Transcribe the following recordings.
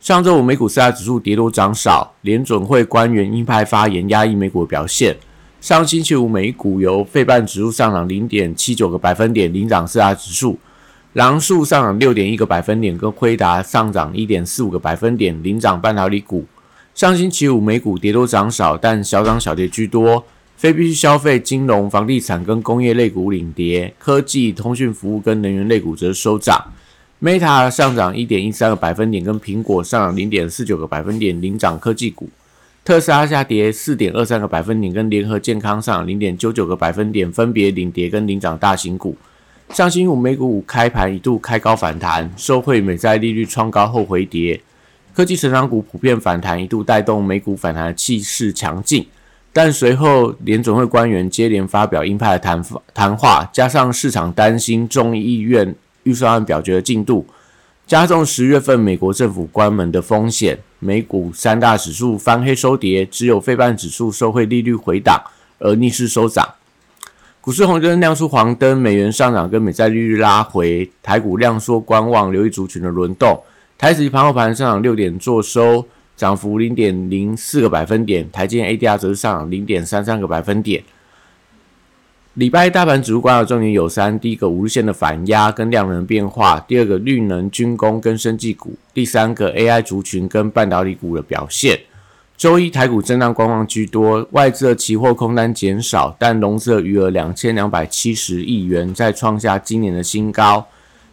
上周五美股四大指数跌多涨少，联准会官员鹰派发言压抑美股表现。上星期五美股由费半指数上涨零点七九个百分点领涨四大指数，狼数上涨六点一个百分点，跟辉达上涨一点四五个百分点领涨半导体股。上星期五美股跌多涨少，但小涨小跌居多，非必需消费、金融、房地产跟工业类股领跌，科技、通讯服务跟能源类股则收涨。Meta 上涨一点一三个百分点，跟苹果上涨零点四九个百分点领涨科技股。特斯拉下跌四点二三个百分点，跟联合健康上零点九九个百分点分别领跌跟领涨大型股。上星期五美股五开盘一度开高反弹，受惠美债利率创高后回跌。科技成长股普遍反弹，一度带动美股反弹的气势强劲。但随后联总会官员接连发表鹰派的谈谈话，加上市场担心众议院。预算案表决的进度加重十月份美国政府关门的风险，美股三大指数翻黑收跌，只有费半指数受惠利率回档而逆势收涨。股市红灯亮出黄灯，美元上涨跟美债利率拉回，台股量缩观望，留意族群的轮动。台指盘后盘上涨六点做收，涨幅零点零四个百分点，台积 ADR 则是上涨零点三三个百分点。礼拜大盘指数观察重点有三：第一个五日线的反压跟量能变化；第二个绿能、军工跟生技股；第三个 AI 族群跟半导体股的表现。周一台股震荡观望居多，外资的期货空单减少，但融资的余额两千两百七十亿元，再创下今年的新高。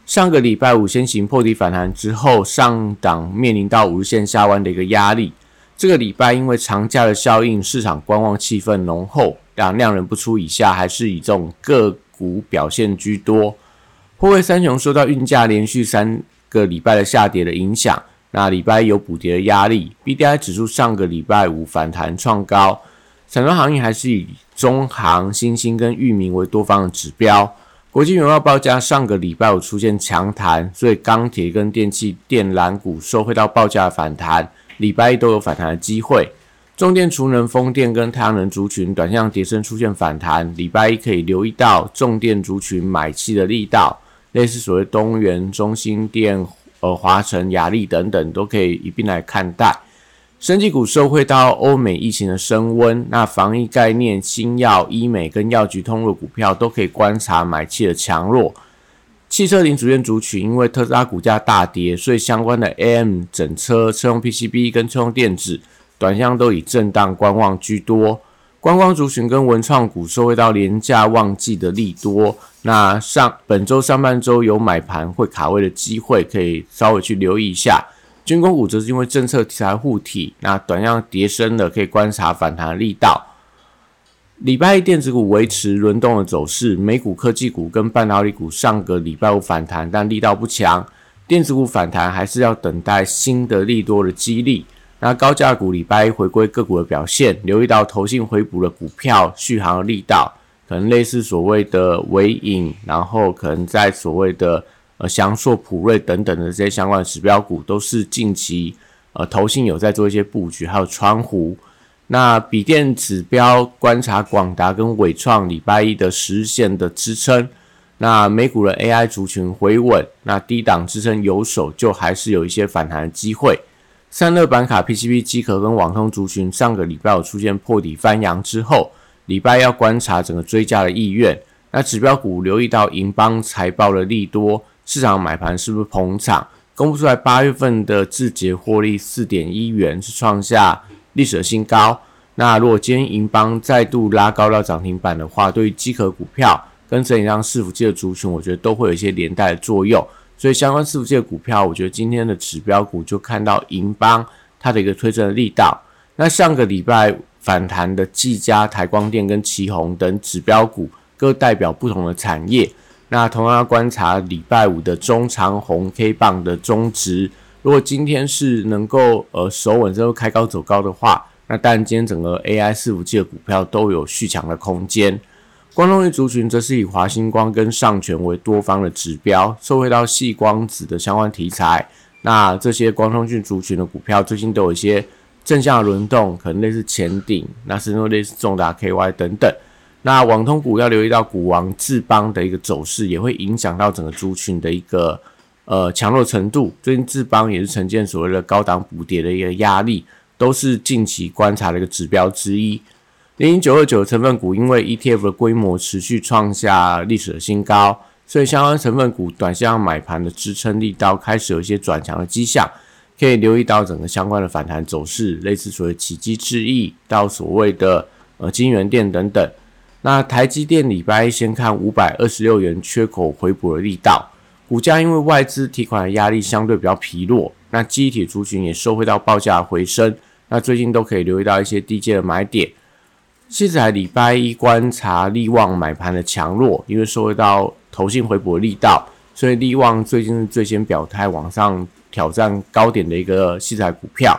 上个礼拜五先行破底反弹之后，上档面临到五日线下弯的一个压力。这个礼拜因为长假的效应，市场观望气氛浓厚。两量人不出以下，还是以这种个股表现居多。货柜三雄受到运价连续三个礼拜的下跌的影响，那礼拜一有补跌的压力。B D I 指数上个礼拜五反弹创高，散装行业还是以中航、新兴跟域名为多方的指标。国际原油报价上个礼拜五出现强弹，所以钢铁跟电器电缆股受惠到报价反弹，礼拜一都有反弹的机会。重电、储能、风电跟太阳能族群短向跌升出现反弹，礼拜一可以留意到重电族群买气的力道，类似所谓东元、中心电、呃华晨、雅力等等，都可以一并来看待。升级股受惠到欧美疫情的升温，那防疫概念、新药、医美跟药局通路股票都可以观察买气的强弱。汽车零组件族群因为特斯拉股价大跌，所以相关的 AM 整车、车用 PCB 跟车用电子。短向都以震荡观望居多，观光族群跟文创股受惠到廉价旺季的利多，那上本周上半周有买盘会卡位的机会，可以稍微去留意一下。军工股则是因为政策题材护体，那短向跌升的可以观察反弹力道。礼拜一电子股维持轮动的走势，美股科技股跟半导体股上个礼拜五反弹，但力道不强，电子股反弹还是要等待新的利多的激励。那高价股礼拜一回归个股的表现，留意到投信回补的股票续航力道，可能类似所谓的尾影，然后可能在所谓的呃翔硕、普瑞等等的这些相关的指标股，都是近期呃投信有在做一些布局，还有川湖。那笔电指标观察广达跟伟创礼拜一的十日线的支撑，那美股的 AI 族群回稳，那低档支撑有手，就还是有一些反弹的机会。散热板卡、PCB 机壳跟网通族群，上个礼拜有出现破底翻阳之后，礼拜要观察整个追加的意愿。那指标股留意到银邦财报的利多，市场买盘是不是捧场？公布出来八月份的字节获利四点一元，是创下历史的新高。那如果今天银邦再度拉高到涨停板的话，对于机壳股票跟整体上伺服器的族群，我觉得都会有一些连带的作用。所以相关伺服器的股票，我觉得今天的指标股就看到银邦它的一个推升的力道。那上个礼拜反弹的技嘉、台光电跟旗宏等指标股，各代表不同的产业。那同样要观察礼拜五的中长红 K 棒的中值，如果今天是能够呃守稳之后开高走高的话，那当然今天整个 AI 伺服器的股票都有续强的空间。光通讯族群则是以华星光跟上权为多方的指标，受惠到细光子的相关题材。那这些光通讯族群的股票最近都有一些正向的轮动，可能类似前顶，那甚至类似重达 KY 等等。那网通股要留意到股王智邦的一个走势，也会影响到整个族群的一个。呃，强弱程度，最近智邦也是呈现所谓的高档补跌的一个压力，都是近期观察的一个指标之一。零零九二九成分股因为 ETF 的规模持续创下历史的新高，所以相关成分股短线买盘的支撑力道开始有一些转强的迹象，可以留意到整个相关的反弹走势，类似所谓奇迹智易到所谓的呃金源店等等。那台积电礼拜先看五百二十六元缺口回补的力道。股价因为外资提款的压力相对比较疲弱，那基体族群也收回到报价回升，那最近都可以留意到一些低阶的买点。现在礼拜一观察利旺买盘的强弱，因为受到投信回补的力道，所以利旺最近最先表态往上挑战高点的一个细材股票。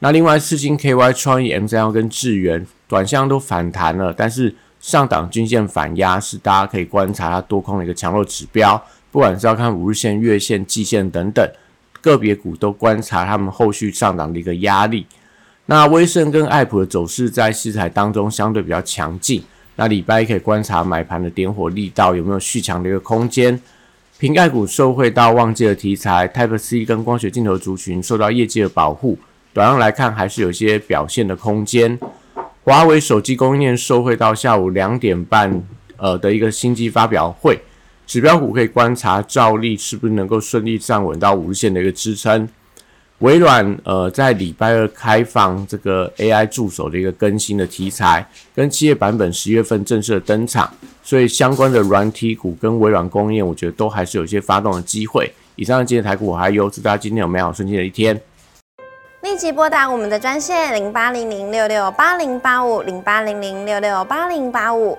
那另外四星 KY 创意 M 三幺跟智源短线都反弹了，但是上档均线反压是大家可以观察它多空的一个强弱指标。不管是要看五日线、月线、季线等等，个别股都观察他们后续上涨的一个压力。那威盛跟爱普的走势在市材当中相对比较强劲。那礼拜可以观察买盘的点火力道有没有续强的一个空间。瓶盖股受惠到旺季的题材，Type C 跟光学镜头族群受到业绩的保护，短上来看还是有些表现的空间。华为手机供应链受惠到下午两点半呃的一个新机发表会。指标股可以观察照例是不是能够顺利站稳到五日线的一个支撑。微软呃在礼拜二开放这个 AI 助手的一个更新的题材，跟七月版本十月份正式的登场，所以相关的软体股跟微软工业，我觉得都还是有一些发动的机会。以上今天台股我还有，祝大家今天有美好顺心的一天。立即拨打我们的专线零八零零六六八零八五零八零零六六八零八五。